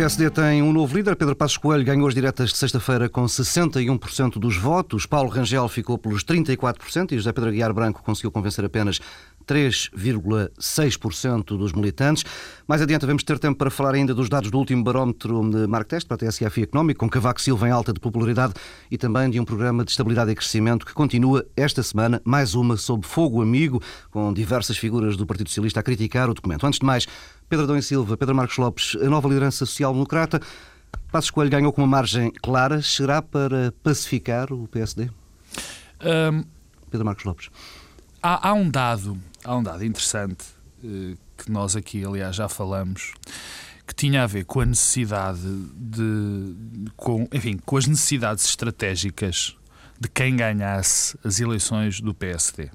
PSD tem um novo líder. Pedro Passos Coelho ganhou as diretas de sexta-feira com 61% dos votos. Paulo Rangel ficou pelos 34% e José Pedro Aguiar Branco conseguiu convencer apenas 3,6% dos militantes. Mais adiante vamos ter tempo para falar ainda dos dados do último barómetro de Marktest para a TSF Económico, com Cavaco Silva em alta de popularidade e também de um programa de estabilidade e crescimento que continua esta semana, mais uma sob fogo amigo, com diversas figuras do Partido Socialista a criticar o documento. Antes de mais, Pedro e Silva, Pedro Marcos Lopes, a nova liderança social-democrata. Passos Coelho ganhou com uma margem clara. Será para pacificar o PSD? Um, Pedro Marcos Lopes. Há, há, um dado, há um dado interessante eh, que nós aqui, aliás, já falamos, que tinha a ver com a necessidade de, com, enfim, com as necessidades estratégicas de quem ganhasse as eleições do PSD.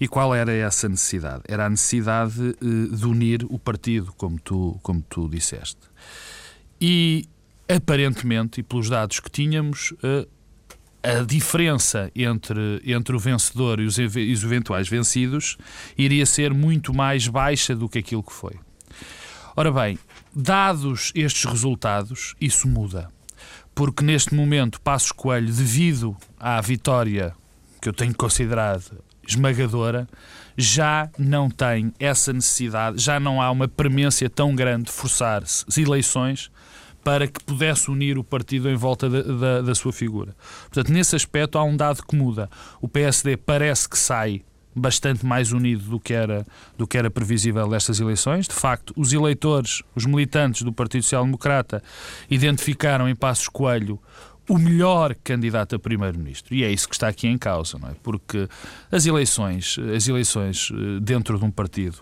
E qual era essa necessidade? Era a necessidade eh, de unir o partido, como tu, como tu disseste. E, aparentemente, e pelos dados que tínhamos, eh, a diferença entre, entre o vencedor e os, eventuais vencidos iria ser muito mais baixa do que aquilo que foi. Ora bem, dados estes resultados, isso muda. Porque neste momento, Passos Coelho, devido à vitória que eu tenho considerado esmagadora, já não tem essa necessidade, já não há uma premência tão grande de forçar eleições para que pudesse unir o partido em volta da, da, da, sua figura. Portanto, nesse aspecto há um dado que muda. O PSD parece que sai bastante mais unido do que era, do que era previsível destas eleições. De facto, os eleitores, os militantes do Partido Social Democrata identificaram em Passos Coelho o melhor candidato a primeiro-ministro. E é isso que está aqui em causa, não é? Porque as eleições, as eleições eh, dentro de um partido,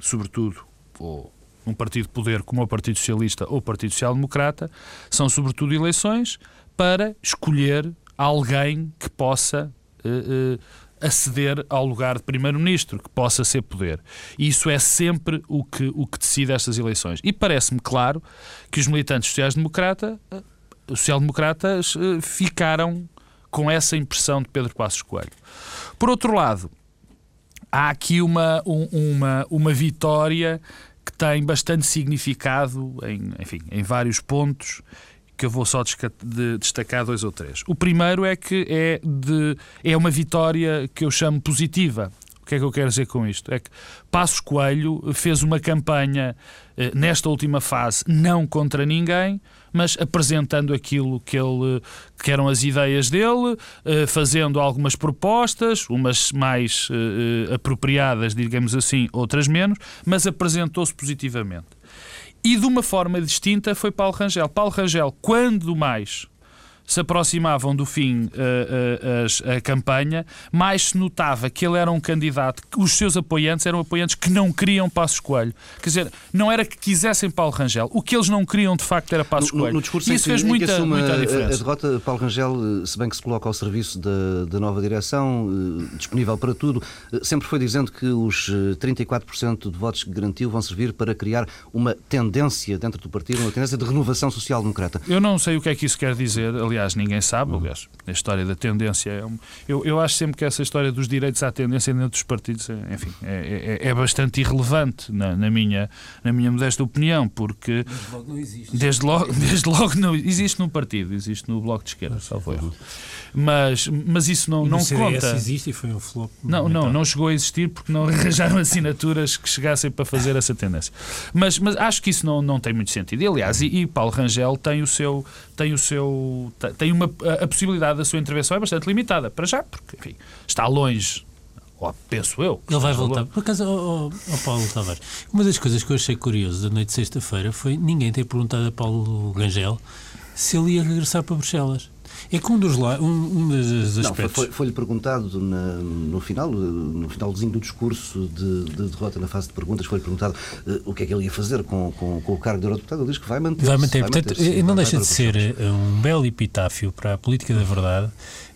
sobretudo, ou um partido de poder como o Partido Socialista ou o Partido Social Democrata, são sobretudo eleições para escolher alguém que possa uh, uh, aceder ao lugar de primeiro-ministro, que possa ser poder. E isso é sempre o que, o que decide estas eleições. E parece-me claro que os militantes sociais-democrata social-democratas eh, ficaram com essa impressão de Pedro Passos Coelho. Por outro lado, há aqui uma, uma, uma vitória que tem bastante significado em, enfim, em vários pontos que eu vou só destacar dois ou três. O primeiro é que é, de, é uma vitória que eu chamo positiva. O que é que eu quero dizer com isto? É que Passos Coelho fez uma campanha eh, nesta última fase não contra ninguém, mas apresentando aquilo que, ele, que eram as ideias dele, eh, fazendo algumas propostas, umas mais eh, apropriadas, digamos assim, outras menos, mas apresentou-se positivamente. E de uma forma distinta foi Paulo Rangel. Paulo Rangel, quando mais se aproximavam do fim uh, uh, a, campanha, mais se notava que ele era um candidato, que os seus apoiantes eram apoiantes que não queriam Passos Coelho. Quer dizer, não era que quisessem Paulo Rangel, o que eles não queriam de facto era Passos Coelho. No, no discurso e isso fez muita, muita diferença. A, derrota, Paulo Rangel, se bem que se coloca ao serviço da, da nova direção, uh, disponível para tudo, sempre foi dizendo que os 34% de votos que garantiu vão servir para criar uma tendência dentro do partido, uma tendência de renovação social-democrata. Eu não sei o que é que isso quer dizer, aliás, ninguém sabe, aliás, a história da tendência. É um, eu, eu acho sempre que essa história dos direitos à tendência dentro dos partidos, é, enfim, é, é, é bastante irrelevante, na, na, minha, na minha modesta opinião, porque. Desde logo não existe. Desde logo, desde logo não existe no partido, existe no Bloco de Esquerda, só foi. Mas, mas isso não, não conta. existe e foi um flop. Não, não, não chegou a existir porque não arranjaram assinaturas que chegassem para fazer essa tendência. Mas, mas acho que isso não, não tem muito sentido. E, aliás, e, e Paulo Rangel tem o seu. Tem, o seu, tem uma, a, a possibilidade da sua intervenção é bastante limitada, para já, porque enfim, está longe ou penso eu. Ele vai voltar. Por acaso, oh, oh, oh, Paulo Tavares, uma das coisas que eu achei curioso da noite de sexta-feira foi ninguém ter perguntado a Paulo Rangel se ele ia regressar para Bruxelas. É que um dos, um, um dos aspectos... Foi-lhe foi perguntado na, no final, no finalzinho do discurso de, de derrota na fase de perguntas, foi-lhe perguntado uh, o que é que ele ia fazer com, com, com o cargo de eurodeputado. Ele diz que vai manter. Vai manter. Vai Portanto, manter não deixa de ser eh, um belo epitáfio para a política da verdade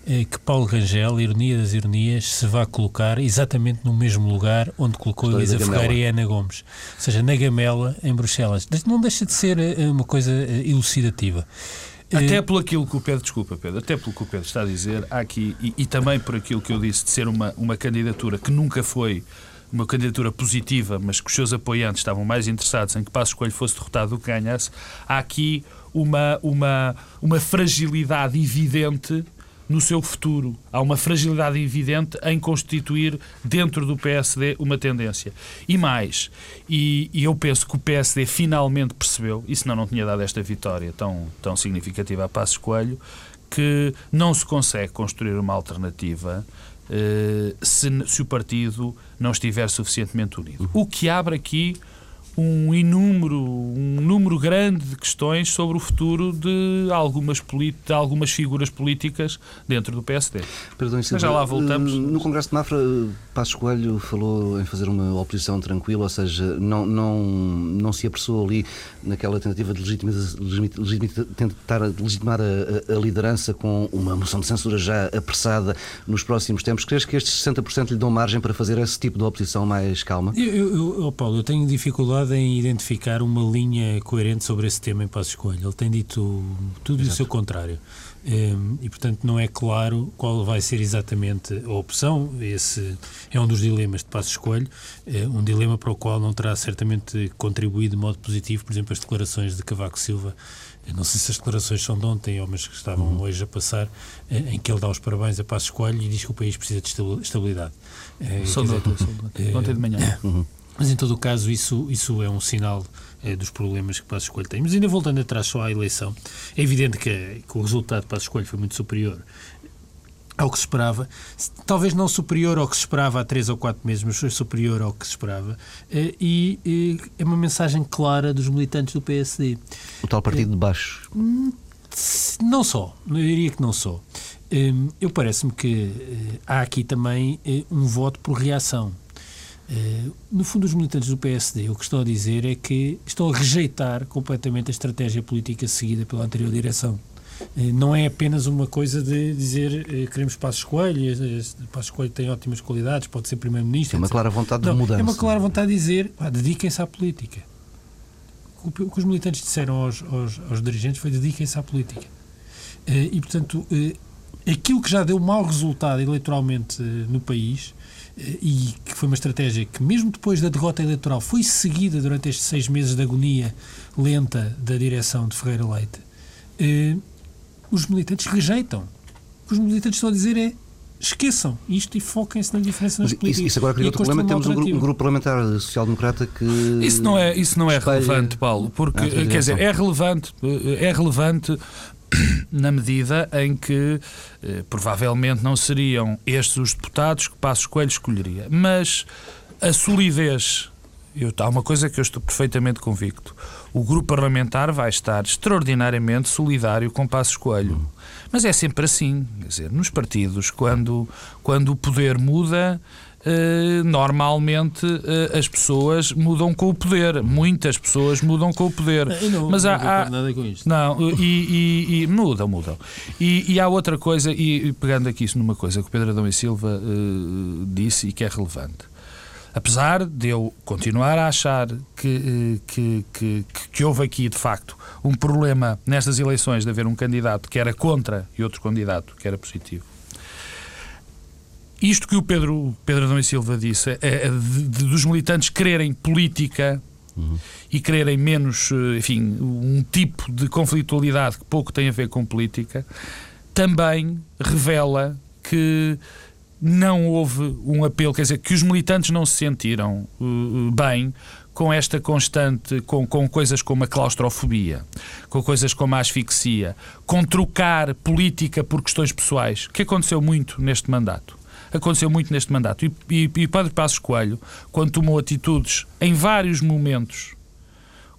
eh, que Paulo Rangel, ironia das ironias, se vá colocar exatamente no mesmo lugar onde colocou Elisa Ferreira e Ana Gomes. Ou seja, na Gamela, em Bruxelas. Não deixa de ser uma coisa elucidativa. Até por aquilo que o Pedro, desculpa Pedro, até pelo que o Pedro está a dizer, há aqui, e, e também por aquilo que eu disse de ser uma, uma candidatura que nunca foi uma candidatura positiva, mas que os seus apoiantes estavam mais interessados em que Passos Coelho fosse derrotado do que ganhasse, há aqui uma, uma, uma fragilidade evidente no seu futuro. Há uma fragilidade evidente em constituir dentro do PSD uma tendência. E mais, e, e, eu penso que o PSD finalmente percebeu, e senão não tinha dado esta vitória tão, tão significativa a Passos Coelho, que não se consegue construir uma alternativa eh, se, se, o partido não estiver suficientemente unido. O que abre aqui um inúmero, um número grande de questões sobre o futuro de algumas, de algumas figuras políticas dentro do PSD. Perdão, Mas já lá voltamos. Eh, no Congresso de Mafra, Passos Coelho falou em fazer uma oposição tranquila, ou seja, não, não, não se apressou ali naquela tentativa de tentar legitimar a, a, liderança com uma moção de censura já apressada nos próximos tempos. Crees que estes 60% lhe dão margem para fazer esse tipo de oposição mais calma? Eu, eu, eu Paulo, eu tenho dificuldade dificuldade em identificar uma linha coerente sobre esse tema em Passo Escolha. Ele tem dito tudo Exato. o seu contrário. Ehm, e, portanto, não é claro qual vai ser exatamente a opção. Esse é um dos dilemas de Passo Escolho, eh, um dilema para o qual não terá certamente contribuído de modo positivo, por exemplo, as declarações de Cavaco Silva. Eu não sei se as declarações são de ontem ou mas que estavam uhum. hoje a passar, eh, em que ele dá os parabéns a Passo Escolho e diz que o país precisa de estabilidade. Eh, são de ontem de manhã. Uhum. Mas em todo o caso, isso, isso é um sinal é, dos problemas que Passos Coelho tem. Mas ainda voltando atrás só à eleição, é evidente que, que o resultado de Passos Coelho foi muito superior ao que se esperava, talvez não superior ao que se esperava há três ou quatro meses, mas foi superior ao que se esperava, eh, e, e é uma mensagem clara dos militantes do PSD. O tal partido de baixo? Hum, não só, eu diria que não só. Hum, eu parece-me que há aqui também um voto por reação. Uh, no fundo, os militantes do PSD o que estão a dizer é que estão a rejeitar completamente a estratégia política seguida pela anterior direção. Uh, não é apenas uma coisa de dizer uh, queremos Passos Coelho, Passos Coelho tem ótimas qualidades, pode ser Primeiro-Ministro. É uma clara vontade não, de mudança. É uma clara vontade de dizer dediquem-se à política. O que os militantes disseram aos, aos, aos dirigentes foi dediquem-se à política. e, portanto, aquilo que já deu mau resultado eleitoralmente no país e que foi uma estratégia que, mesmo depois da derrota eleitoral, foi seguida durante estes seis meses de agonia lenta da direção de Ferreira Leite, eh, os militantes rejeitam. O que os militantes estão a dizer é esqueçam isto e foquem-se na diferença nas políticas. Isso, isso agora cria outro problema. Temos um grupo, um grupo, parlamentar social-democrata que. Isso não é, isso não é relevante, Paulo, porque, quer dizer, é relevante, é relevante na medida em que eh, provavelmente não seriam estes os deputados que Passos Coelho escolheria. Mas a solidez, eu, há uma coisa que eu estou perfeitamente convicto: o grupo parlamentar vai estar extraordinariamente solidário com Passos Coelho. Mas é sempre assim, quer dizer, nos partidos, quando, quando o poder muda, normalmente uh, as pessoas mudam com o poder. Muitas pessoas mudam com o poder. Não, Mas não há, há nada com isto. Não, e, e, e mudam, mudam. E, e, há outra coisa, e, pegando aqui isso numa coisa que o Pedro Adão e Silva uh, disse e que é relevante. Apesar de eu continuar a achar que, que, que, que, houve aqui, de facto, um problema nestas eleições de haver um candidato que era contra e outro candidato que era positivo isto que o Pedro, Pedro Adão e Silva disse, é, é de, de, dos militantes quererem política uhum. e quererem menos, eh, enfim, um tipo de conflitualidade que pouco tem a ver com política, também revela que não houve um apelo, quer dizer, que os militantes não se sentiram uh, bem com esta constante, com, com coisas como a claustrofobia, com coisas como a asfixia, com trocar política por questões pessoais, que aconteceu muito neste mandato aconteceu muito neste mandato. E, e, e Padre Passos Coelho, quando tomou atitudes em vários momentos,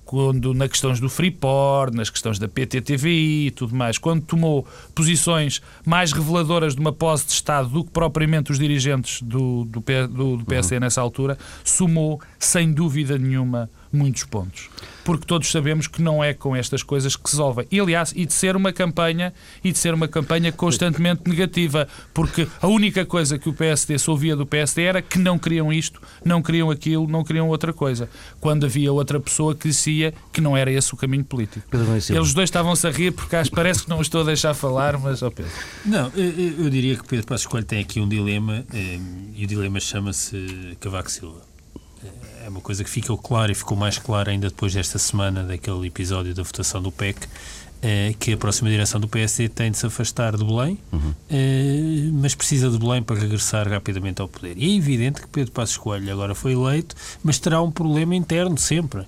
quando na questões do Freeport, nas questões da PTTVI e tudo mais, quando tomou posições mais reveladoras de uma posse de Estado do que propriamente os dirigentes do, do, do, do PSD uhum. nessa altura, sumou, sem dúvida nenhuma, muitos pontos. Porque todos sabemos que não é com estas coisas que se resolvem. E, aliás, e de ser uma campanha, e de ser uma campanha constantemente negativa, porque a única coisa que o PSD se ouvia do PSD era que não queriam isto, não queriam aquilo, não queriam outra coisa. Quando havia outra pessoa que dizia que não era esse o caminho político. Eles dois estavam-se a rir porque acho, parece que não estou a deixar falar, mas, ó oh Pedro. Não, eu, eu diria que Pedro Passos Coelho tem aqui um dilema, eh, e o dilema chama-se Cavaco Silva é uma coisa que ficou clara e ficou mais clara ainda depois desta semana, daquele episódio da votação do PEC, é, que a próxima direção do PSD tem de se afastar de Belém, uhum. é, mas precisa de Belém para regressar rapidamente ao poder. E é evidente que Pedro Passos Coelho agora foi eleito, mas terá um problema interno sempre,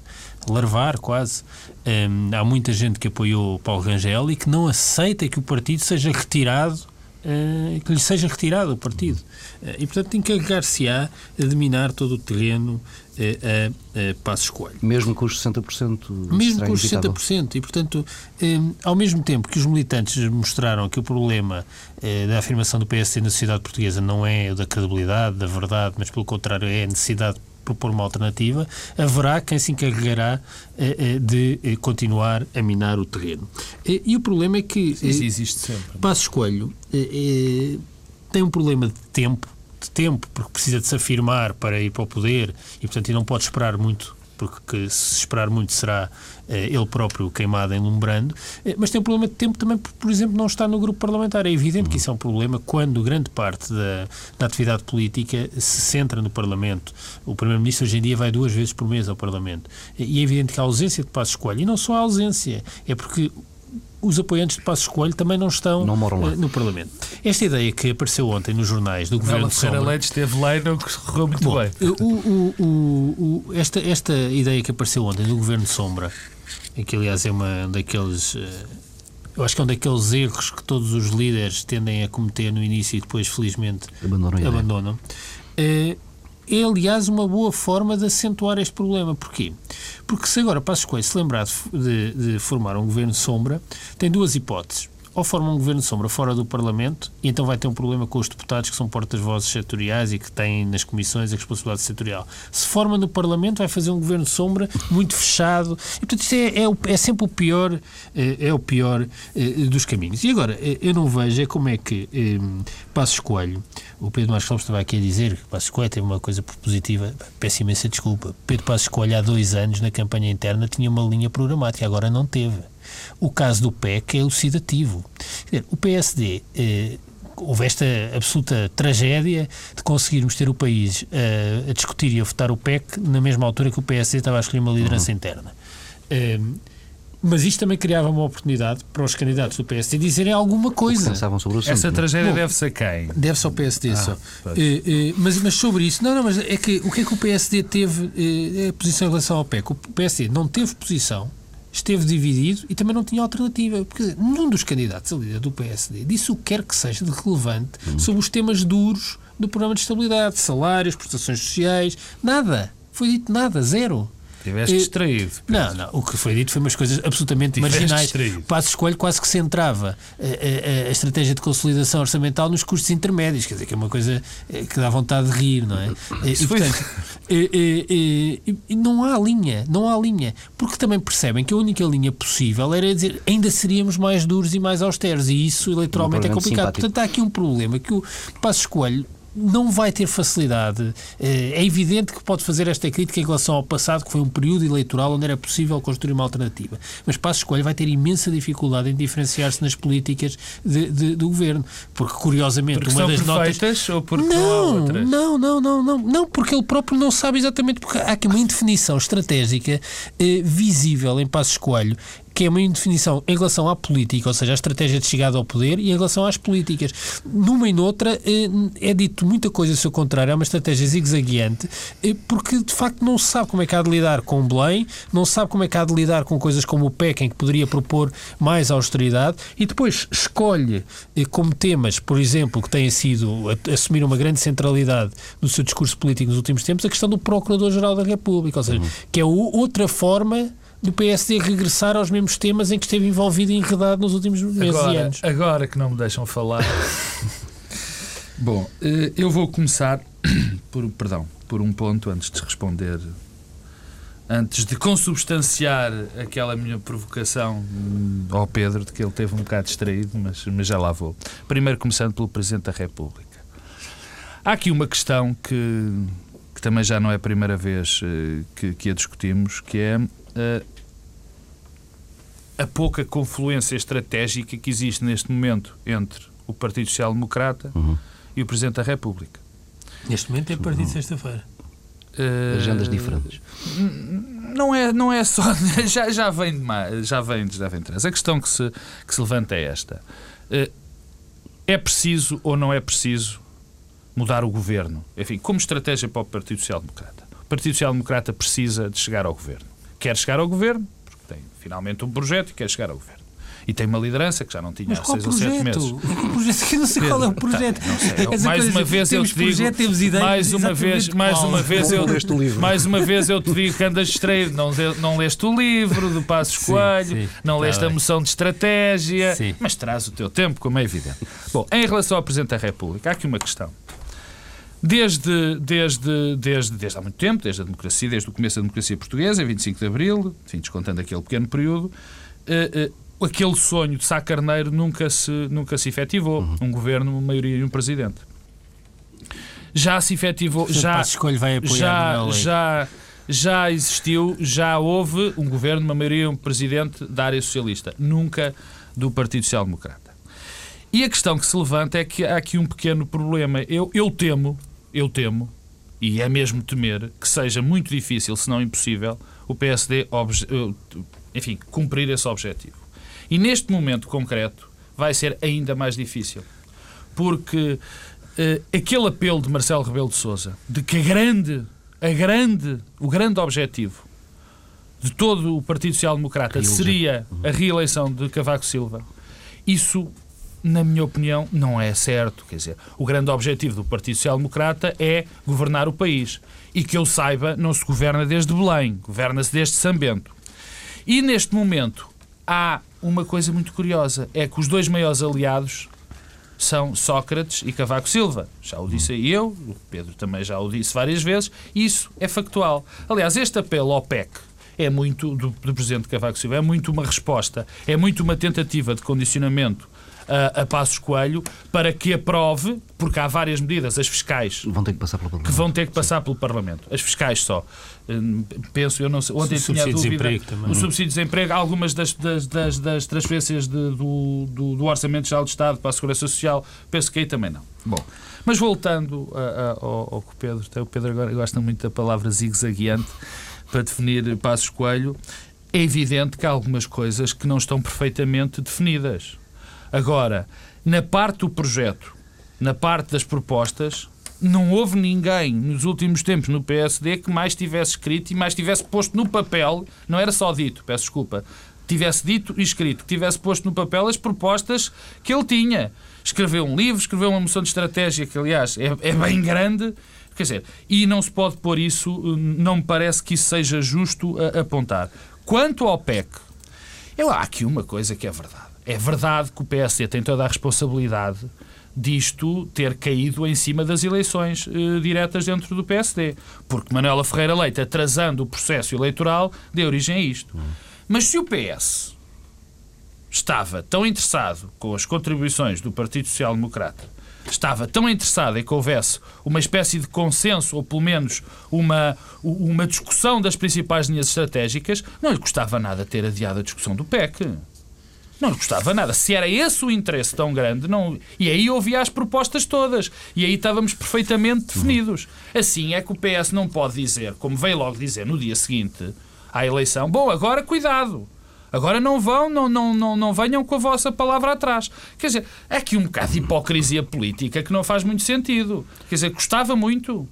larvar quase. É, há muita gente que apoiou Paulo Rangel e que não aceita que o partido seja retirado Uh, que lhe seja retirado o partido. Uh, e, portanto, encarregar-se-á a dominar todo o terreno a, a Passos Coelho. Mesmo com os 60%? Mesmo com os 60%. E, portanto, eh, ao mesmo tempo que os militantes mostraram que o problema eh, da afirmação do PSD na sociedade portuguesa não é o da credibilidade, da verdade, mas pelo contrário é a necessidade de propor uma alternativa, haverá quem se encarregará eh, de continuar a minar o terreno. E o problema é que... Isso existe sempre. Passos Coelho tem um problema de tempo de tempo, porque precisa de se afirmar para ir para o poder e, portanto, não pode esperar muito, porque se esperar muito será eh, ele próprio queimado em lumbrando, eh, mas tem um problema de tempo também, porque, por exemplo, não está no grupo parlamentar. É evidente que isso é um problema quando grande parte da, da atividade política se centra no Parlamento. O Primeiro-Ministro hoje em dia vai duas vezes por mês ao Parlamento. E é evidente que a ausência de passo escolha, e não só a ausência, é porque os apoiantes de Passos Coelho também não estão não uh, no Parlamento. Esta ideia que apareceu ontem nos jornais do Governo de Sombra... Leite esteve lá e não correu muito Bom, bem. O, o, o, esta, esta ideia que apareceu ontem do Governo de Sombra, que aliás é uma daqueles... Uh, eu acho que é um daqueles erros que todos os líderes tendem a cometer no início e depois, felizmente, abandonam. abandonam. Uh, é, aliás, uma boa forma de acentuar este problema. Porquê? Porque se agora Passos Coelho se lembrar de, de formar um governo sombra, tem duas hipóteses ou forma um governo de sombra fora do Parlamento e então vai ter um problema com os deputados que são portas-vozes setoriais e que têm nas comissões a responsabilidade setorial. Se forma no Parlamento, vai fazer um governo de sombra muito fechado. E, portanto, isto é, é, é sempre o pior, é, é o pior é, dos caminhos. E agora, eh, eu não vejo é como é que Passos Coelho, o Pedro Marcos Lopes estava aqui a dizer que Passos Coelho tem uma coisa positiva, peço imensa desculpa. Pedro Passos Coelho, há dois anos, na campanha interna, tinha uma linha programática, agora não teve. O caso do PEC é elucidativo. O PSD eh, houve esta absoluta tragédia de conseguirmos ter o país uh, a discutir e a votar o PEC na mesma altura que o PSD estava a escolher uma liderança uhum. interna. Uh, mas isto também criava uma oportunidade para os candidatos do PSD dizerem alguma coisa. Sobre o assunto, Essa tragédia deve-se a quem? Deve-se ao PSD ah, só. Uh, mas, mas sobre isso, não, não, mas é que o que é que o PSD teve é a posição em relação ao PEC? O PSD não teve posição esteve dividido e também não tinha alternativa. Porque nenhum dos candidatos a líder do PSD disse o que quer que seja de relevante uhum. sobre os temas duros do programa de estabilidade, salários, prestações sociais, nada. Foi dito nada, zero. Estiveste distraído. Não, não. O que foi dito foi umas coisas absolutamente marginais. Distraído. Passo Escolho quase que centrava a, a, a, estratégia de consolidação orçamental nos custos intermédios. Quer dizer, que é uma coisa eh, que dá vontade de rir, não é? E, portanto, e, e, e, não há linha, não há linha. Porque também percebem que a única linha possível era dizer ainda seríamos mais duros e mais austeros. E isso eleitoralmente é complicado. Simpático. Portanto, há aqui um problema que o Passo Escolho não vai ter facilidade. Eh, é evidente que pode fazer esta crítica em relação ao passado, que foi um período eleitoral onde era possível construir uma alternativa. Mas Passo Escolha vai ter imensa dificuldade em diferenciar-se nas políticas de, de, do governo. Porque, curiosamente, porque uma das notas. ou porque não, não há outras? Não, não, não, não. Não, porque ele próprio não sabe exatamente. Porque há aqui uma indefinição estratégica eh, visível em Passo Escolho que é uma indefinição em relação à política, ou seja, a estratégia de chegada ao poder, e em relação às políticas. Numa e noutra eh, é dito muita coisa ao seu contrário, é uma estratégia zigue-zagueante, eh, porque de facto não se sabe como é que há de lidar com o Belém, não se sabe como é que há de lidar com coisas como o PEC, em que poderia propor mais austeridade, e depois escolhe eh, como temas, por exemplo, que têm sido assumir uma grande centralidade no seu discurso político nos últimos tempos, a questão do Procurador-Geral da República, ou seja, uhum. que é outra forma do PSD regressar aos mesmos temas em que esteve envolvido e enredado nos últimos meses agora, e anos. Agora que não me deixam falar. Bom, eh, eu vou começar por, perdão, por um ponto antes de responder antes de consubstanciar aquela minha provocação hum, ao Pedro, de que ele teve um bocado distraído, mas, mas já lá vou. Primeiro, começando pelo Presidente da República. Há aqui uma questão que, que também já não é a primeira vez uh, que, que, a discutimos, que é uh, a pouca confluência estratégica que existe neste momento entre o Partido Social Democrata uhum. e o Presidente da República. Neste momento é partido de sexta-feira. Uh, Agendas diferentes. Não é, não é só. Já, já vem de mais, já vem, já vem trás. A questão que se, que se levanta é esta: uh, é preciso ou não é preciso mudar o governo? Enfim, como estratégia para o Partido Social Democrata. O Partido Social Democrata precisa de chegar ao governo. Quer chegar ao governo, porque tem finalmente um projeto e quer chegar ao governo e tem uma liderança que já não tinha Mas há seis ou sete meses. Projeto? Eu não sei qual é o tá, projeto. Tá, mais uma vez eu te digo, projeto, ideias, mais uma vez, mais uma vez eu, mais uma vez eu te digo que andas distraído, não, não leste o livro do Passos Coelho, não tá leste a moção de estratégia, sim. mas traz o teu tempo, como é evidente. Bom, em relação ao Presidente da República, há aqui uma questão. Desde, desde, desde, desde há muito tempo, desde a democracia, desde o começo da democracia portuguesa, em 25 de Abril, enfim, descontando aquele pequeno período, uh, uh, aquele sonho de Sá Carneiro nunca se, nunca se efetivou. Uhum. Um governo, uma maioria e um presidente. Já se efetivou. Já, vai apoiar já, já, já existiu, já houve um governo, uma maioria e um presidente da área socialista. Nunca do Partido Social Democrata. E a questão que se levanta é que há aqui um pequeno problema. Eu, eu temo, eu temo, e é mesmo temer, que seja muito difícil, se não impossível, o PSD enfim, cumprir esse objetivo. E neste momento concreto vai ser ainda mais difícil. Porque uh, aquele apelo de Marcelo Rebelo de Sousa de que a grande, a grande, o grande objetivo de todo o Partido Social Democrata seria a reeleição de Cavaco Silva, isso na minha opinião, não é certo. Quer dizer, o grande objetivo do Partido Social Democrata é governar o país. E que eu saiba, não se governa desde Belém, governa-se desde Sambento. E neste momento há uma coisa muito curiosa: é que os dois maiores aliados são Sócrates e Cavaco Silva. Já o disse eu, o Pedro também já o disse várias vezes, isso é factual. Aliás, este apelo ao PEC é muito, do, do Presidente Cavaco Silva, é muito uma resposta, é muito uma tentativa de condicionamento a, a Passos Coelho para que aprove, porque há várias medidas, as fiscais. Vão ter que passar pelo Parlamento. Que vão ter que passar Sim. pelo Parlamento. As fiscais só. Hum, penso, eu não sei. Ontem tinha dúvida. O subsídio de desemprego, algumas das, das, das, das transferências de, do, do, do, Orçamento Geral do Estado para a Segurança Social, penso que aí também não. Bom, mas voltando a, a, ao, ao que o Pedro, o Pedro agora gosta muito da palavra zigue-zagueante para definir Passos Coelho. É evidente que há algumas coisas que não estão perfeitamente definidas. Agora, na parte do projeto, na parte das propostas, não houve ninguém nos últimos tempos no PSD que mais tivesse escrito e mais tivesse posto no papel, não era só dito, peço desculpa, tivesse dito e escrito, que tivesse posto no papel as propostas que ele tinha. Escreveu um livro, escreveu uma moção de estratégia que, aliás, é, é bem grande. Quer dizer, e não se pode pôr isso, não me parece que isso seja justo apontar. Quanto ao PEC, eu, há aqui uma coisa que é verdade. É verdade que o PSD tem toda a responsabilidade disto ter caído em cima das eleições eh, diretas dentro do PSD. Porque Manuela Ferreira Leite, atrasando o processo eleitoral, deu origem a isto. Mas se o PS estava tão interessado com as contribuições do Partido Social Democrata, estava tão interessado em que houvesse uma espécie de consenso, ou pelo menos uma, uma discussão das principais linhas estratégicas, não lhe custava nada ter adiado a discussão do PEC. Não lhe custava nada. Se era esse o interesse tão grande, não... e aí ouvia as propostas todas. E aí estávamos perfeitamente definidos. Assim é que o PS não pode dizer, como veio logo dizer no dia seguinte à eleição, bom, agora cuidado. Agora não vão, não, não, não, não venham com a vossa palavra atrás. Quer dizer, é aqui um bocado de hipocrisia política que não faz muito sentido. Quer dizer, custava muito.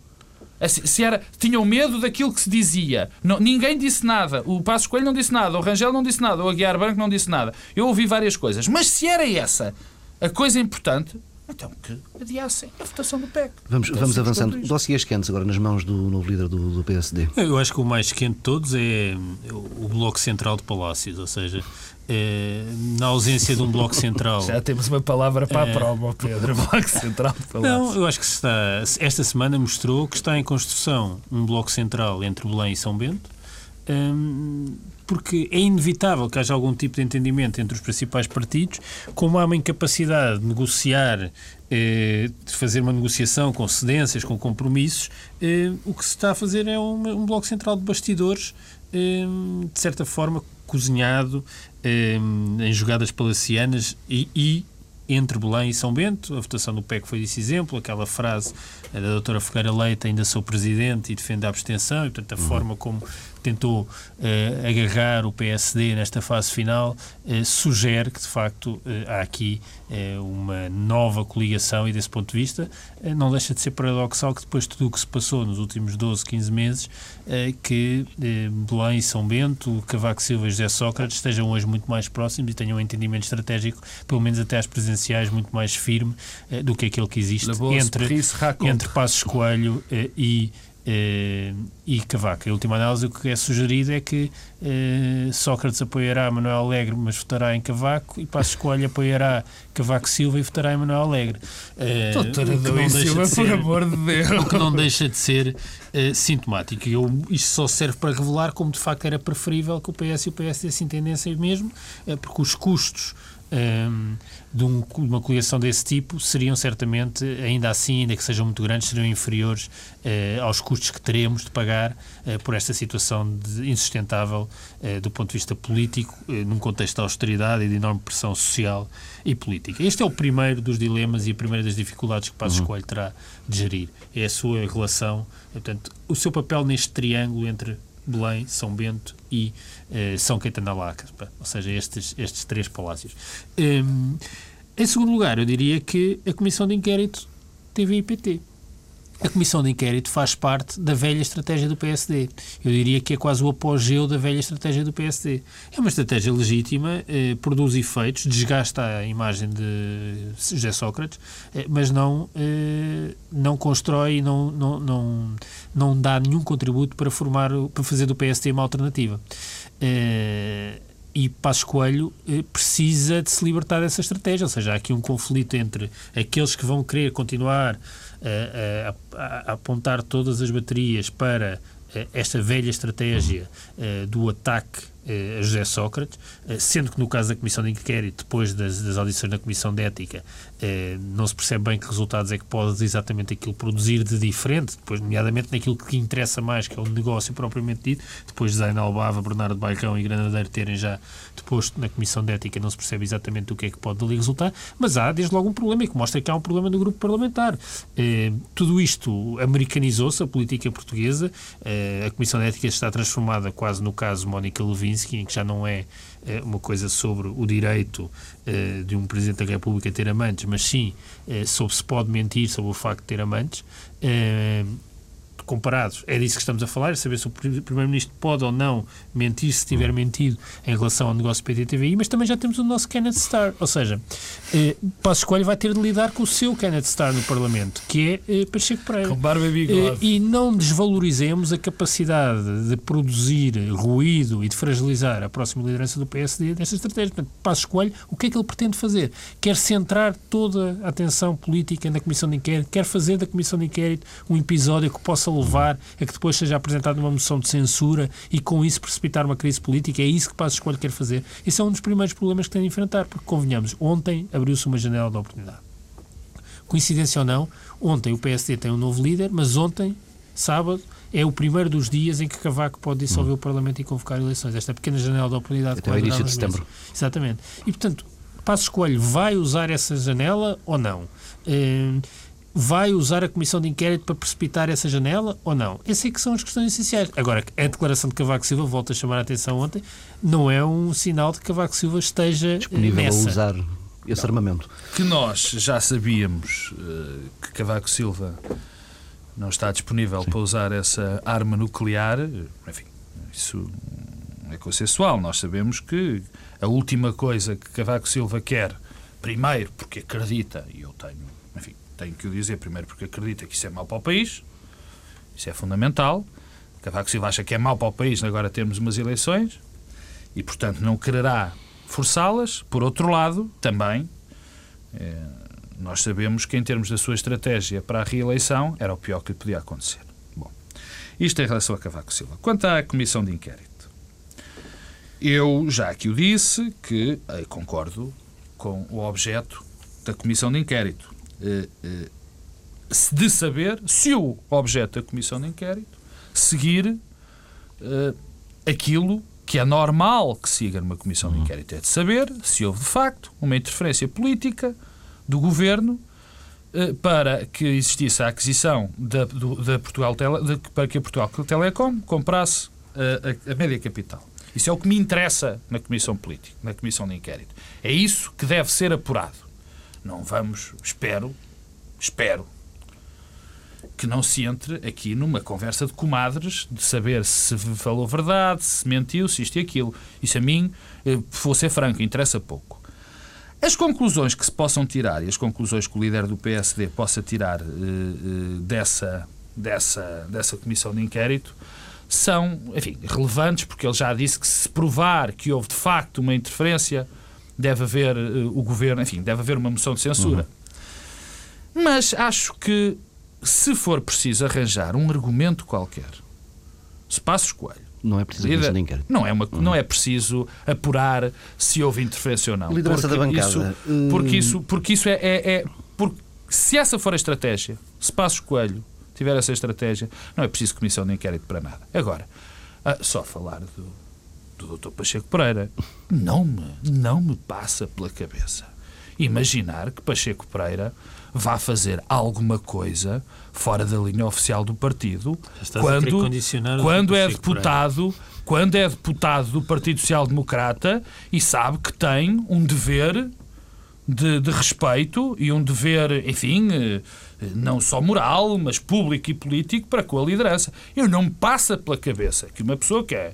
Assim, se era, tinham medo daquilo que se dizia. Não, ninguém disse nada. O Passo Coelho não disse nada. O Rangel não disse nada. O Aguiar Branco não disse nada. Eu ouvi várias coisas. Mas se era essa a coisa importante, então que adiassem a votação do PEC. Vamos, vamos avançando. Dossiês quentes agora nas mãos do novo líder do, do, PSD. Eu acho que o mais quente de todos é o Bloco Central de Palácios, ou seja, é, na ausência de um Bloco Central. Já temos uma palavra para a é. prova, Pedro. Bloco Central de Palácios. Não, eu acho que está, esta semana mostrou que está em construção um Bloco Central entre Belém e São Bento um, porque é inevitável que haja algum tipo de entendimento entre os principais partidos, como há uma incapacidade de negociar, eh, de fazer uma negociação com cedências, com compromissos, eh, o que se está a fazer é um, bloco central de bastidores, eh, de certa forma, cozinhado em jogadas palacianas e, e entre Belém e São Bento. A votação do PEC foi desse exemplo, aquela frase da doutora Fogueira Leite, ainda sou presidente e defende a abstenção, e portanto a uhum. forma como tentou uh, agarrar o PSD nesta fase final, uh, sugere que, de facto, uh, há aqui uma nova coligação e, desse ponto de vista, não deixa de ser paradoxal que, depois de tudo o que se passou nos últimos 12, 15 meses, que Belém e São Bento, Cavaco Silva e José Sócrates estejam hoje muito mais próximos e tenham um entendimento estratégico, pelo menos até às presenciais, muito mais firme do que aquele que existe entre, entre Passos Coelho e eh, e Cavaco. Em última análise, o que é sugerido é que eh, Sócrates apoiará Manuel Alegre, mas votará em Cavaco, e Passos Coelho apoiará Cavaco Silva e votará em Manuel Alegre. Eh, Doutora Adão Silva, por amor de Deus! O que não deixa de ser eh, sintomático. Eu, isto só serve para revelar como, de facto, era preferível que o PS e o PSD se entendessem mesmo, eh, porque os custos um, de um, uma coligação desse tipo seriam certamente, ainda assim, ainda que sejam muito grandes, seriam inferiores uh, aos custos que teremos de pagar uh, por esta situação de, insustentável uh, do ponto de vista político, num contexto de austeridade e de enorme pressão social e política. Este é o primeiro dos dilemas e a primeira das dificuldades que Passos uhum. Coelho terá de gerir. É a sua relação, portanto, o seu papel neste triângulo entre Belém, São Bento e eh, São Caetano da ou seja, estes, estes três palácios. Um, em segundo lugar, eu diria que a Comissão de Inquérito teve IPT. A Comissão de Inquérito faz parte da velha estratégia do PSD. Eu diria que é quase o apogeu da velha estratégia do PSD. É uma estratégia legítima, eh, produz efeitos, desgasta a imagem de José Sócrates, eh, mas não, eh, não constrói, não, não, não, não dá nenhum contributo para, formar, para fazer do PSD uma alternativa. Eh, e Passos Coelho eh, precisa de se libertar dessa estratégia, ou seja, há aqui um conflito entre aqueles que vão querer continuar a, a, apontar todas as baterias para eh, esta velha estratégia uh, do ataque uh, a José Sócrates, uh, sendo que no caso da Comissão de Inquérito, depois das, das audições da Comissão de Ética, não se percebe bem que resultados é que pode exatamente aquilo produzir de diferente, depois, nomeadamente naquilo que interessa mais, que é o negócio propriamente dito, depois de Zainal Bava, Bernardo Baicão e Granadeiro terem já deposto na Comissão de Ética, não se percebe exatamente o que é que pode dali resultar, mas há desde logo um problema e que mostra que há um problema do grupo parlamentar. tudo isto americanizou-se, a política portuguesa, a Comissão de Ética está transformada quase no caso Mónica Lewinsky, em que já não é uma coisa sobre o direito eh, de um Presidente da República ter amantes, mas sim eh, sobre se pode mentir sobre o facto de ter amantes. Comparados, é disso que estamos a falar, é saber se o Primeiro-Ministro pode ou não mentir, se tiver mentido em relação ao negócio PTTVI, mas também já temos o nosso Kenneth Starr, ou seja, eh, Passo Escolha vai ter de lidar com o seu Kenneth Starr no Parlamento, que é eh, Pacheco Pereira. Com barba e bigode. Eh, e não desvalorizemos a capacidade de produzir ruído e de fragilizar a próxima liderança do PSD desta estratégia. Portanto, Passo Escolha, o que é que ele pretende fazer? Quer centrar toda a atenção política na Comissão de Inquérito, quer fazer da Comissão de Inquérito um episódio que possa levar a que depois seja apresentada uma moção de censura e com isso precipitar uma crise política. É isso que Passos Coelho quer fazer. Esse é um dos primeiros problemas que tem de enfrentar, porque, convenhamos, ontem abriu-se uma janela de oportunidade. Coincidência ou não, ontem o PSD tem um novo líder, mas ontem, sábado, é o primeiro dos dias em que Cavaco pode dissolver hum. o Parlamento e convocar eleições. Esta pequena janela de oportunidade. Até o início de setembro. Meses. Exatamente. E, portanto, Passos Coelho vai usar essa janela ou não? Eh, vai usar a comissão de inquérito para precipitar essa janela ou não? Essas é que são as questões essenciais. Agora, a declaração de Cavaco Silva, volto a chamar a atenção ontem, não é um sinal de que Cavaco Silva esteja disponível nessa. a usar esse não. armamento. Que nós já sabíamos uh, que Cavaco Silva não está disponível Sim. para usar essa arma nuclear, enfim, isso é consensual. Nós sabemos que a última coisa que Cavaco Silva quer, primeiro porque acredita, e eu tenho tenho que o dizer primeiro porque acredita que isso é mau para o país, isso é fundamental. Cavaco Silva acha que é mau para o país agora termos umas eleições e, portanto, não quererá forçá-las. Por outro lado, também, é, nós sabemos que, em termos da sua estratégia para a reeleição, era o pior que lhe podia acontecer. Bom, isto em relação a Cavaco Silva. Quanto à Comissão de Inquérito, Eu já aqui o disse que eh, concordo com o objeto da Comissão de Inquérito. Eh, eh, de saber se o objeto da Comissão de Inquérito seguir aquilo que é normal que siga numa Comissão de uhum. Inquérito. É de saber se houve, de facto, uma interferência política do Governo para que existisse a aquisição da, do, da Portugal Tele, de, para que a Portugal Telecom comprasse a, a, a média capital. Isso é o que me interessa na Comissão Política, na Comissão de Inquérito. É isso que deve ser apurado. Não vamos, espero, espero, que não se entre aqui numa conversa de comadres de saber se falou verdade, se mentiu, se isto e aquilo. Isso a mim, eh, vou ser franco, interessa pouco. As conclusões que se possam tirar e as conclusões que o líder do PSD possa tirar eh, eh, dessa, dessa, dessa comissão de inquérito são, enfim, relevantes, porque ele já disse que se provar que houve de facto uma interferência, deve haver uh, o governo, enfim, deve haver uma moção de censura. Uhum. Mas acho que se for preciso arranjar um argumento qualquer, se Passos Coelho não é preciso líder, não é uma, uhum. não é preciso apurar se houve interferência ou não. Liderança da bancada. Isso, porque isso, porque isso é, é, é porque se essa for a estratégia, se Passos Coelho tiver essa estratégia, não é preciso comissão de inquérito para nada. Agora, só falar do, do Dr. Pacheco Pereira, não me, não me passa pela cabeça imaginar que Pacheco Pereira vá fazer alguma coisa fora da linha oficial do partido quando, quando é deputado quando é deputado do Partido Social Democrata e sabe que tem um dever de, de respeito e um dever, enfim, eh, não só moral, mas público e político para com a liderança. Eu não me passa pela cabeça que uma pessoa que é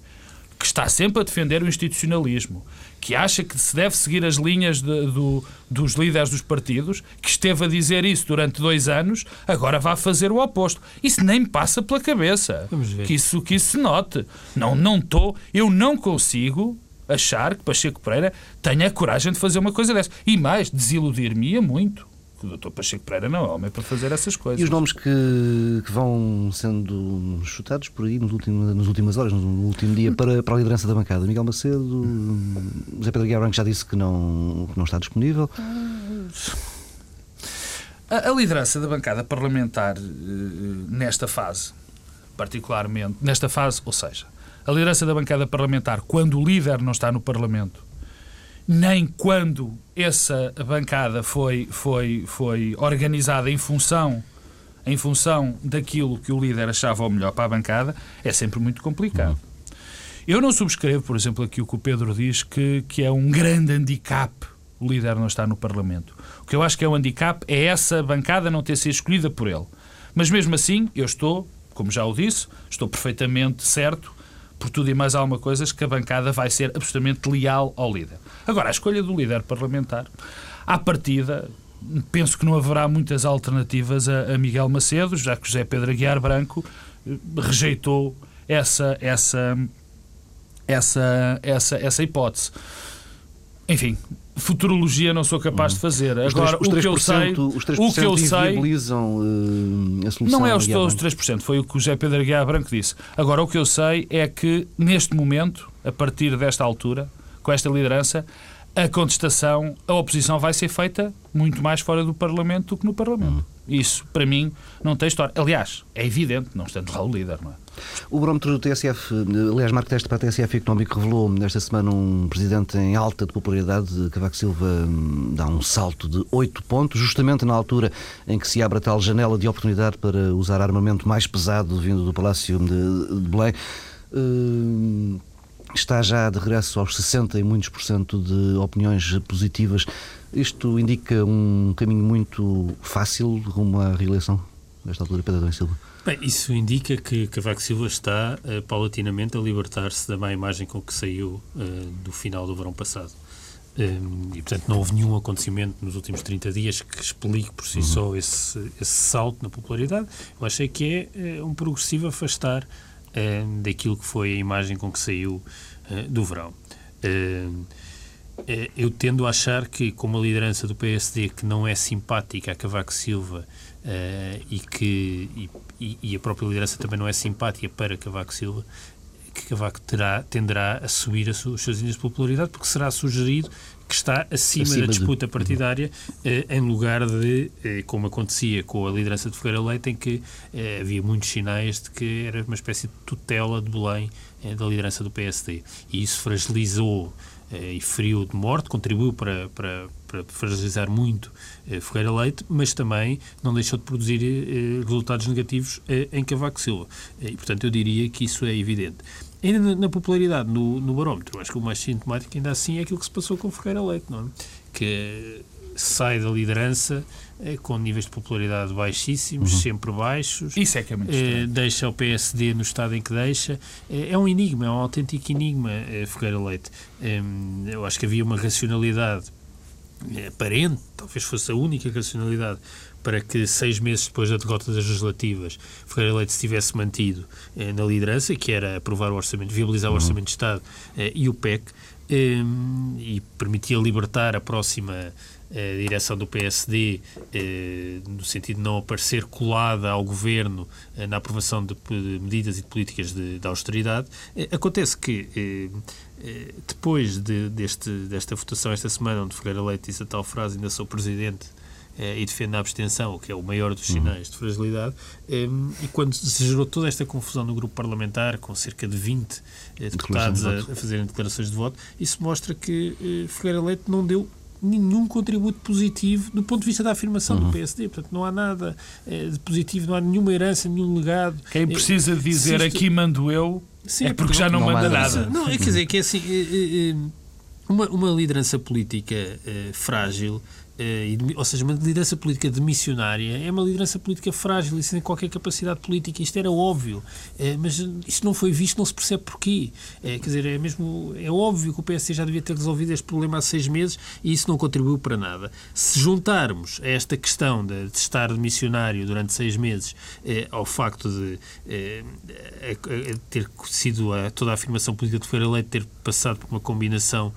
que está sempre a defender o institucionalismo, que acha que se deve seguir as linhas de, do, dos líderes dos partidos, que esteve a dizer isso durante dois anos, agora vai fazer o oposto. Isso nem me passa pela cabeça. Que isso, que isso se note. Não, não estou, eu não consigo achar que Pacheco Pereira tenha a coragem de fazer uma coisa dessa. E mais, desiludir-me muito o doutor Pacheco Pereira não é homem para fazer essas coisas. E os nomes que, que vão sendo chutados por aí nos últimos, nas últimas horas, no último dia, para, para a liderança da bancada? Miguel Macedo, José Pedro Guiar Branco já disse que não, que não está disponível. A, a liderança da bancada parlamentar eh, nesta fase, particularmente, nesta fase, ou seja, a liderança da bancada parlamentar, quando o líder não está no Parlamento, nem quando essa bancada foi, foi, foi organizada em função em função daquilo que o líder achava o melhor para a bancada, é sempre muito complicado. Eu não subscrevo, por exemplo, aqui o que o Pedro diz, que, que é um grande handicap o líder não estar no Parlamento. O que eu acho que é um handicap é essa bancada não ter sido escolhida por ele. Mas mesmo assim, eu estou, como já o disse, estou perfeitamente certo por tudo e mais alguma coisa, que a bancada vai ser absolutamente leal ao líder. Agora, a escolha do líder parlamentar, à partida, penso que não haverá muitas alternativas a, a Miguel Macedo, já que José Pedro Aguiar Branco eh, rejeitou essa, essa, essa, essa, essa hipótese. Enfim, futurologia não sou capaz de fazer. Agora, 3, os 3%, o que eu sei, os 3 o que eu sei, uh, a solução. Não é os, os 3%, foi o que o José Pedro Aguiar Branco disse. Agora, o que eu sei é que, neste momento, a partir desta altura, com esta liderança, a contestação, a oposição vai ser feita muito mais fora do Parlamento do que no Parlamento. Hum. Isso, para mim, não tem história. Aliás, é evidente, não estando lá o líder, não é? O barómetro do TSF, aliás, Marco Teste para a TSF Económico revelou nesta semana um presidente em alta de popularidade. Cavaco Silva hum, dá um salto de 8 pontos, justamente na altura em que se abre a tal janela de oportunidade para usar armamento mais pesado vindo do Palácio de Belém. Hum, está já de regresso aos 60 e muitos por cento de opiniões positivas. Isto indica um caminho muito fácil rumo à reeleição, nesta altura, Pedro Adão Silva? Bem, isso indica que Cavaco Silva está uh, paulatinamente a libertar-se da má imagem com que saiu uh, do final do verão passado. Um, eh, e, portanto, não houve nenhum acontecimento nos últimos 30 dias que explique por si uhum. só esse, esse, salto na popularidade. Eu achei que é uh, um progressivo afastar daquilo que foi a imagem com que saiu do verão. Eu tendo a achar que, com a liderança do PSD que não é simpática a Cavaco Silva e que e, e, a própria liderança também não é simpática para Cavaco Silva, que Cavaco terá, tenderá a subir os seus índices de popularidade, porque será sugerido que está acima, acima da disputa de... partidária, eh, em lugar de, eh, como acontecia com a liderança de Ferreira Leite, em que eh, havia muitos sinais de que era uma espécie de tutela de Belém eh, da liderança do PSD. E isso fragilizou eh, e feriu de morte, contribuiu para, para, para fragilizar muito eh, Ferreira Leite, mas também não deixou de produzir resultados negativos em Cavaco Silva. E, portanto, eu diria que isso é evidente. Ainda na, popularidade, no, no, barómetro, acho que o mais sintomático ainda assim é aquilo que se passou com Ferreira Leite, não é? Que sai da liderança eh, com níveis de popularidade baixíssimos, uhum. sempre baixos. Isso é que é muito eh, Deixa o PSD no estado em que deixa. Eh, é um enigma, é um autêntico enigma, eh, Ferreira Leite. Eh, eu acho que havia uma racionalidade eh, aparente, talvez fosse a única racionalidade para que seis meses depois da derrota das legislativas Ferreira Leite se tivesse mantido eh, na liderança, que era aprovar o orçamento, viabilizar o uhum. orçamento de Estado eh, e o PEC, eh, e permitia libertar a próxima eh, direção do PSD, eh, no sentido de não aparecer colada ao governo eh, na aprovação de, de, medidas e de políticas de, de austeridade. acontece que depois de, deste, desta votação esta semana, onde Ferreira Leite disse a tal frase, ainda sou presidente, eh, e defende a abstenção, o que é o maior dos uhum. sinais de fragilidade. Eh, e quando se gerou toda esta confusão no grupo parlamentar, com cerca de 20 eh, deputados a, a fazerem declarações de voto, isso mostra que Ferreira Leite não deu nenhum contributo positivo do ponto de vista da afirmação uhum. do PSD. Portanto, não há nada de positivo, não há nenhuma herança, nenhum legado. Quem precisa dizer isto... aqui mando eu Sim, é porque já não, não manda nada. Não, é, quer dizer que é assim, uma, uma liderança política frágil eh, ou seja, uma liderança política de missionária é uma liderança política frágil e sem qualquer capacidade política. Isto era óbvio, eh, mas isto não foi visto, não se percebe porquê. Eh, quer dizer, é mesmo é óbvio que o PSD já devia ter resolvido este problema há seis meses e isso não contribuiu para nada. Se juntarmos a esta questão de, estar de missionário durante seis meses ao facto de ter sido a, toda a afirmação política de Feira Leite ter passado por uma combinação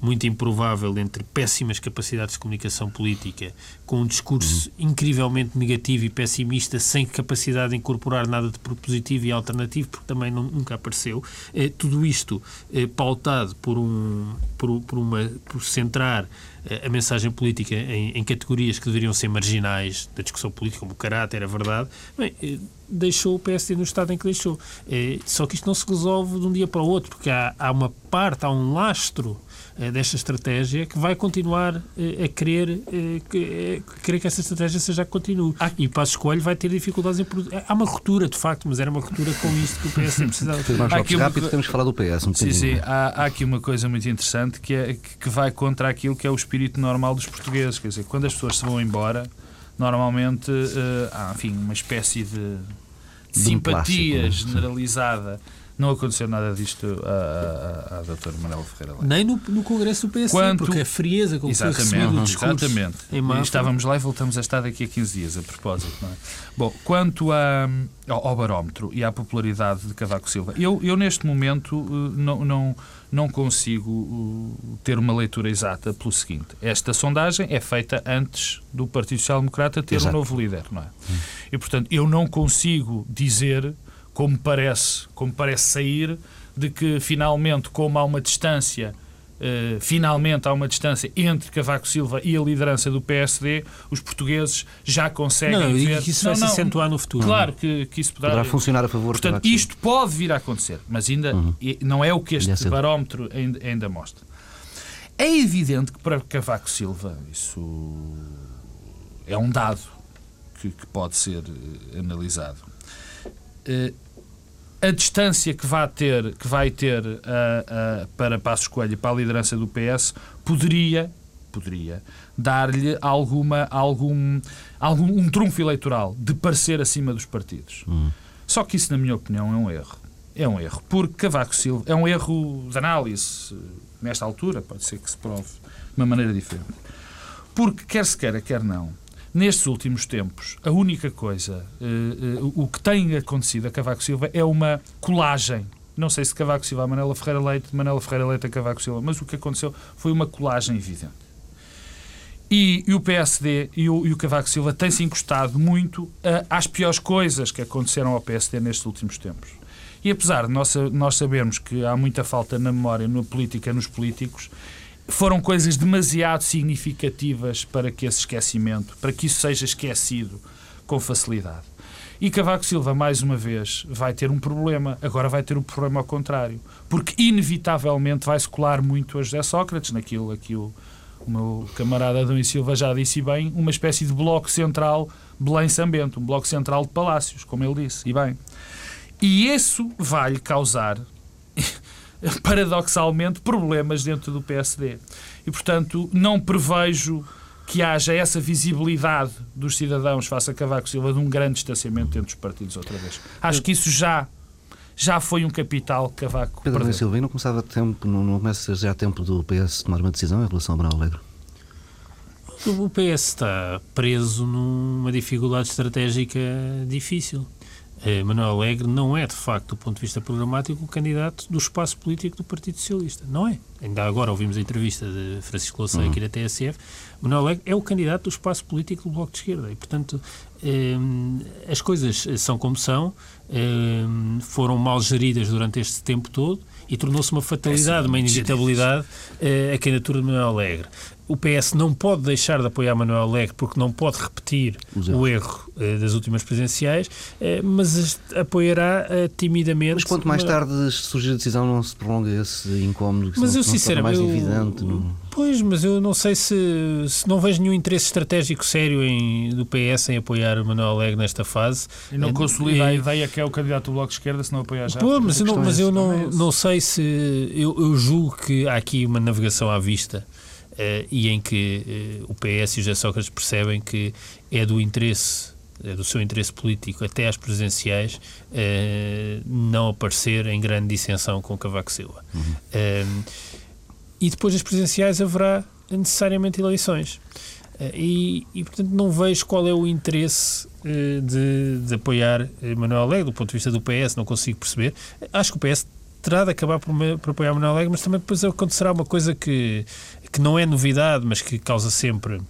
muito improvável entre péssimas capacidades de comunicação política, com um discurso uhum. incrivelmente negativo e pessimista, sem capacidade de incorporar nada de propositivo e alternativo, porque também não, nunca apareceu. Eh, tudo isto eh, pautado por, um, por, por, uma, por centrar eh, a mensagem política em, em, categorias que deveriam ser marginais da discussão política, como o caráter, a verdade, bem, deixou o PSD no estado em que deixou. Só que isto não se resolve de um dia para o outro, porque há, há uma parte, há um lastro desta estratégia que vai continuar eh, a querer, eh, que, querer que essa estratégia seja que continue. E o Passo Escolho vai ter dificuldades em Há uma ruptura, de facto, mas era uma ruptura com isto que o PS precisava. Mais há aqui rápido, uma... temos que falar do PS. Um sim, sim. Há, há, aqui uma coisa muito interessante que, é, que vai contra aquilo que é o espírito normal dos portugueses. Quer dizer, quando as pessoas se vão embora, normalmente uh, há, enfim, uma espécie de, de simpatia um é? generalizada não aconteceu nada disto à, à, à doutora Manuela Ferreira Leite. Nem no, no Congresso do PSD, Quanto... porque a frieza como exatamente, foi recebido o discurso Exatamente. Em Estávamos lá e voltamos a estar daqui a 15 dias, a propósito. É? Bom, quanto a, ao, ao, barómetro e à popularidade de Cavaco Silva, eu, eu neste momento eh, não, não, não consigo eh, ter uma leitura exata pelo seguinte. Esta sondagem é feita antes do Partido Social Democrata ter Exato. um novo líder, não é? Hum. E, portanto, eu não consigo dizer como parece, como parece sair, de que finalmente, como há uma distância, uh, finalmente há uma distância entre Cavaco Silva e a liderança do PSD, os portugueses já conseguem não, ver... que isso não, vai não, se acentuar no futuro. Claro que, que isso poderá... poderá funcionar a favor Portanto, isto pode vir a acontecer, mas ainda uhum. não é o que este barómetro ainda, ainda mostra. É evidente que para Cavaco Silva isso é um dado que, que pode ser eh, analisado. Uh, a distância que vai ter, que vai ter uh, uh, para Passos Coelho para a liderança do PS poderia poderia dar-lhe alguma algum algum um trunfo eleitoral de parecer acima dos partidos. Hum. Só que isso, na minha opinião, é um erro. É um erro. Porque Cavaco Silva é um erro de análise nesta altura, pode ser que se prove de uma maneira diferente. Porque quer se queira, quer não, nestes últimos tempos, a única coisa, uh, uh, o que tem acontecido a Cavaco Silva é uma colagem. Não sei se Cavaco Silva a Manela Ferreira Leite, Manela Ferreira Leite a Cavaco Silva, mas o que aconteceu foi uma colagem evidente. E, e o PSD e o, e o, Cavaco Silva têm-se encostado muito uh, às piores coisas que aconteceram ao PSD nestes últimos tempos. E apesar de nós, nós sabermos que há muita falta na memória, na política, nos políticos, foram coisas demasiado significativas para que esse esquecimento, para que isso seja esquecido com facilidade. E Cavaco Silva, mais uma vez, vai ter um problema. Agora vai ter um problema ao contrário. Porque, inevitavelmente, vai-se colar muito a José Sócrates, naquilo que o, o meu camarada Adão e Silva já disse bem, uma espécie de bloco central Belém-Sambento, um bloco central de palácios, como ele disse, e bem. E isso vai-lhe causar, paradoxalmente, problemas dentro do PSD. E, portanto, não prevejo que haja essa visibilidade dos cidadãos face a Cavaco Silva de um grande distanciamento entre os partidos outra vez. Acho que isso já já foi um capital que Cavaco Pedro perdeu. Silva, e não começava tempo, não, não começa já tempo do PS tomar uma decisão em relação a Manuel Alegre? O PS está preso numa dificuldade estratégica difícil. Eh, Manuel Alegre não é, de facto, do ponto de vista programático, o candidato do espaço político do Partido Socialista. Não é. Ainda agora ouvimos a entrevista de Francisco Louçã uhum. aqui na TSF. Manuel Alegre é o candidato do espaço político do Bloco de Esquerda. E, portanto, eh, as coisas são como são, eh, foram mal geridas durante este tempo todo e tornou-se uma fatalidade, uma inevitabilidade a candidatura de Manuel Alegre o PS não pode deixar de apoiar Manuel Alegre porque não pode repetir o erro uh, das últimas presidenciais, uh, mas apoiará timidamente. Mas quanto mais tarde surgir a decisão, não se prolonga esse incómodo mas eu, sinceramente, mais evidente. Não... Pois, mas eu não sei se, se não vejo nenhum interesse estratégico sério em, do PS em apoiar Manuel Alegre nesta fase. E não consolida a ideia que é o candidato do Bloco de Esquerda se não apoiar já. Pô, mas eu não, mas eu não, não sei se. Eu, eu julgo que há aqui uma navegação à vista uh, e em que uh, o PS e o José Sócrates percebem que é do interesse é do seu interesse político até às presidenciais uh, não aparecer em grande dissensão com Cavaco Silva. Uhum. e depois das presidenciais haverá necessariamente eleições. E, e, portanto, não vejo qual é o interesse de, de apoiar Manuel Alegre, do ponto de vista do PS, não consigo perceber. Acho que o PS terá de acabar por, por apoiar Manuel Alegre, mas também depois acontecerá uma coisa que, que não é novidade, mas que causa sempre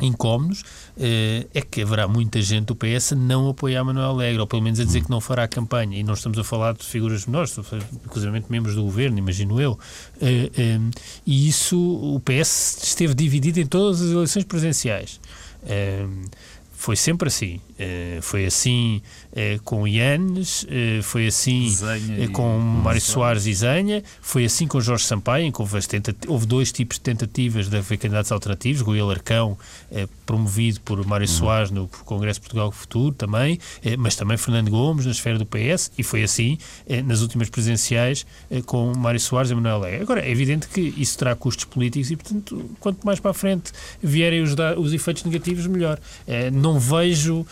incómodos, eh, é que haverá muita gente do PS a não apoiar Manuel Alegre, ou pelo menos a dizer que não fará a campanha. E não estamos a falar de figuras menores, inclusive membros do governo, imagino eu. Eh, eh, e isso, o PS esteve dividido em todas as eleições presidenciais. Foi sempre assim. Foi assim eh, com Ianes, eh, foi assim com Mário Soares e Zanha, foi assim com Jorge Sampaio, em que houve, houve, dois tipos de tentativas de haver candidatos alternativos, Rui Alarcão, promovido por Mário uhum. Soares no Congresso de Portugal Futuro também, mas também Fernando Gomes na esfera do PS, e foi assim nas últimas presidenciais com Mário Soares e Manuel Alegre. Agora, é evidente que isso terá custos políticos e, portanto, quanto mais para a frente vierem os, os efeitos negativos, melhor. Não vejo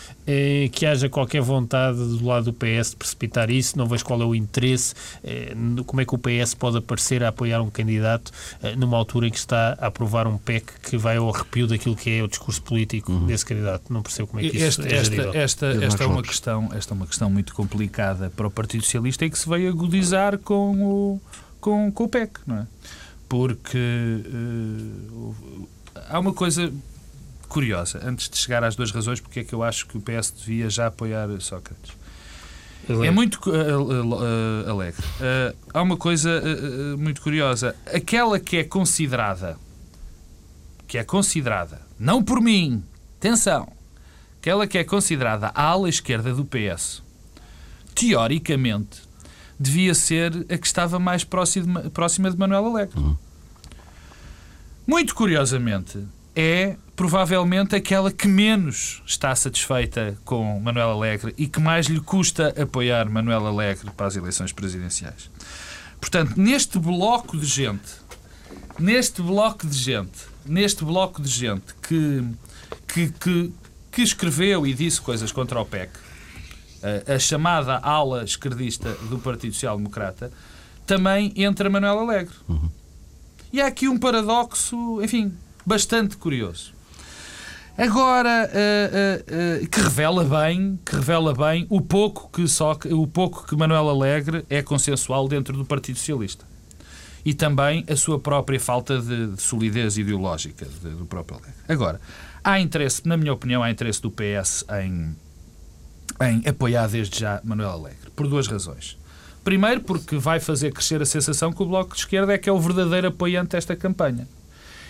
que haja qualquer vontade do lado do PS de precipitar isso, não vejo qual é o interesse, eh, como é que o PS pode aparecer a apoiar um candidato eh, numa altura em que está a aprovar um PEC que vai ao arrepio daquilo que é o discurso político uhum. desse candidato. Não percebo como é que isso este, é esta, esta, esta, é uma questão, esta é uma questão muito complicada para o Partido Socialista e que se veio agudizar com o, com, com o PEC, não é? Porque uh, há uma coisa curiosa, antes de chegar às duas razões porque é que eu acho que o PS devia já apoiar Sócrates. Alegre. É muito uh, uh, alegre. Uh, há uma coisa muito curiosa. Aquela que é considerada, que é considerada, não por mim, atenção, aquela que é considerada a ala esquerda do PS, teoricamente, devia ser a que estava mais próxima de, próxima de Manuel Alegre. Uhum. Muito curiosamente, é provavelmente aquela que menos está satisfeita com Manuel Alegre e que mais lhe custa apoiar Manuel Alegre para as eleições presidenciais. Portanto, neste bloco de gente, neste bloco de gente, neste bloco de gente que, que, que, que escreveu e disse coisas contra o PEC, a, a chamada ala esquerdista do Partido Social Democrata, também entra Manuel Alegre. Uhum. E há aqui um paradoxo, enfim, bastante curioso. Agora, uh, uh, uh, que revela bem, que revela bem o pouco que só o pouco que Manuel Alegre é consensual dentro do Partido Socialista. E também a sua própria falta de, de solidez ideológica de, do próprio Alegre. Agora, há interesse, na minha opinião, há interesse do PS em, em apoiar desde já Manuel Alegre, por duas razões. Primeiro, porque vai fazer crescer a sensação que o Bloco de Esquerda é que é o verdadeiro apoiante desta campanha.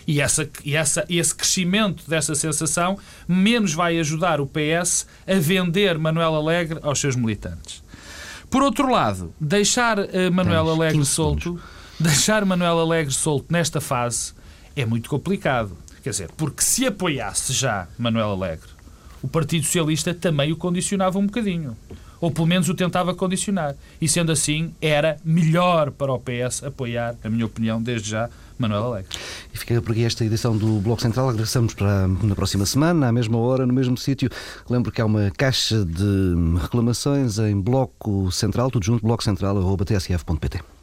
E, essa, e essa, esse crescimento dessa sensação menos vai ajudar o PS a vender Manuel Alegre aos seus militantes. Por outro lado, deixar uh, Manuel Alegre solto, deixar Manuel Alegre solto nesta fase é muito complicado. Quer dizer, porque se apoiasse já Manuel Alegre, o Partido Socialista também o condicionava um bocadinho ou pelo menos o tentava condicionar. E sendo assim, era melhor para o PS apoiar, na minha opinião, desde já, Manuel Alegre. E fica por aqui esta edição do Bloco Central. Regressamos para na próxima semana, à mesma hora, no mesmo sítio. Lembro que há uma caixa de reclamações em Bloco Central, tudo junto, blococentral.tsf.pt.